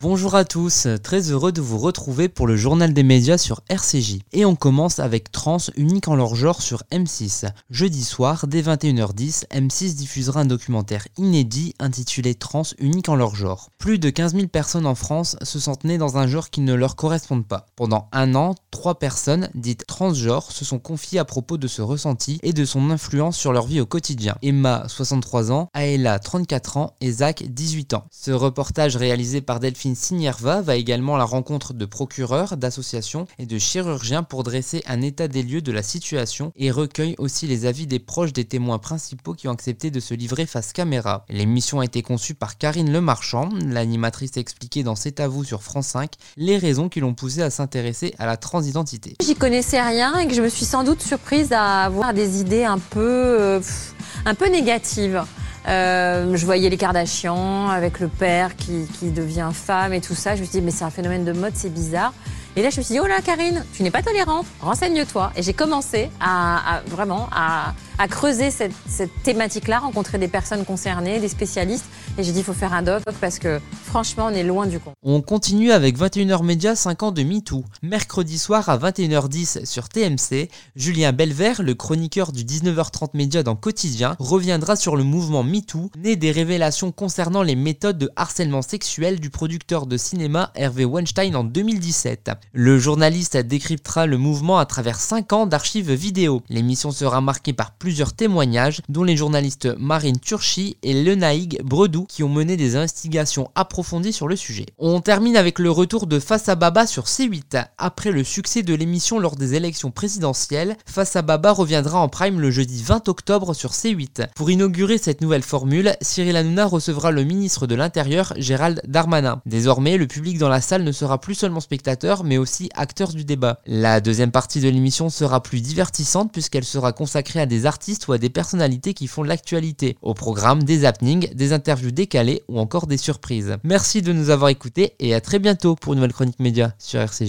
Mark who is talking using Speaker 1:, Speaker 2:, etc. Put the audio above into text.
Speaker 1: Bonjour à tous, très heureux de vous retrouver pour le journal des médias sur RCJ. Et on commence avec Trans unique en leur genre sur M6. Jeudi soir, dès 21h10, M6 diffusera un documentaire inédit intitulé Trans unique en leur genre. Plus de 15 000 personnes en France se sentent nées dans un genre qui ne leur correspond pas. Pendant un an, trois personnes, dites transgenres, se sont confiées à propos de ce ressenti et de son influence sur leur vie au quotidien. Emma, 63 ans, Aela, 34 ans et Zach, 18 ans. Ce reportage réalisé par Delphine Signierva va également à la rencontre de procureurs, d'associations et de chirurgiens pour dresser un état des lieux de la situation et recueille aussi les avis des proches des témoins principaux qui ont accepté de se livrer face caméra. L'émission a été conçue par Karine Lemarchand, l'animatrice a expliqué dans C'est à vous sur France 5 les raisons qui l'ont poussée à s'intéresser à la transidentité.
Speaker 2: J'y connaissais rien et que je me suis sans doute surprise à avoir des idées un peu, euh, un peu négatives. Euh, je voyais les Kardashians avec le père qui, qui, devient femme et tout ça. Je me suis dit, mais c'est un phénomène de mode, c'est bizarre. Et là, je me suis dit, oh là, Karine, tu n'es pas tolérante, renseigne-toi. Et j'ai commencé à, vraiment à creuser cette, thématique-là, rencontrer des personnes concernées, des spécialistes. Et j'ai dit, il faut faire un doc parce que franchement, on est loin du compte.
Speaker 1: On continue avec 21h Média 5 ans de MeToo. Mercredi soir à 21h10 sur TMC, Julien Belvert, le chroniqueur du 19h30 Média dans Quotidien, reviendra sur le mouvement MeToo, né des révélations concernant les méthodes de harcèlement sexuel du producteur de cinéma Hervé Weinstein en 2017. Le journaliste décryptera le mouvement à travers 5 ans d'archives vidéo. L'émission sera marquée par plus plusieurs témoignages, dont les journalistes Marine Turchi et Lenaïg Bredou, qui ont mené des investigations approfondies sur le sujet. On termine avec le retour de Face à Baba sur C8. Après le succès de l'émission lors des élections présidentielles, Face à Baba reviendra en prime le jeudi 20 octobre sur C8. Pour inaugurer cette nouvelle formule, Cyril Hanouna recevra le ministre de l'Intérieur, Gérald Darmanin. Désormais, le public dans la salle ne sera plus seulement spectateur, mais aussi acteur du débat. La deuxième partie de l'émission sera plus divertissante puisqu'elle sera consacrée à des artistes ou à des personnalités qui font l'actualité. Au programme, des happenings, des interviews décalées ou encore des surprises. Merci de nous avoir écoutés et à très bientôt pour une nouvelle chronique média sur RCJ.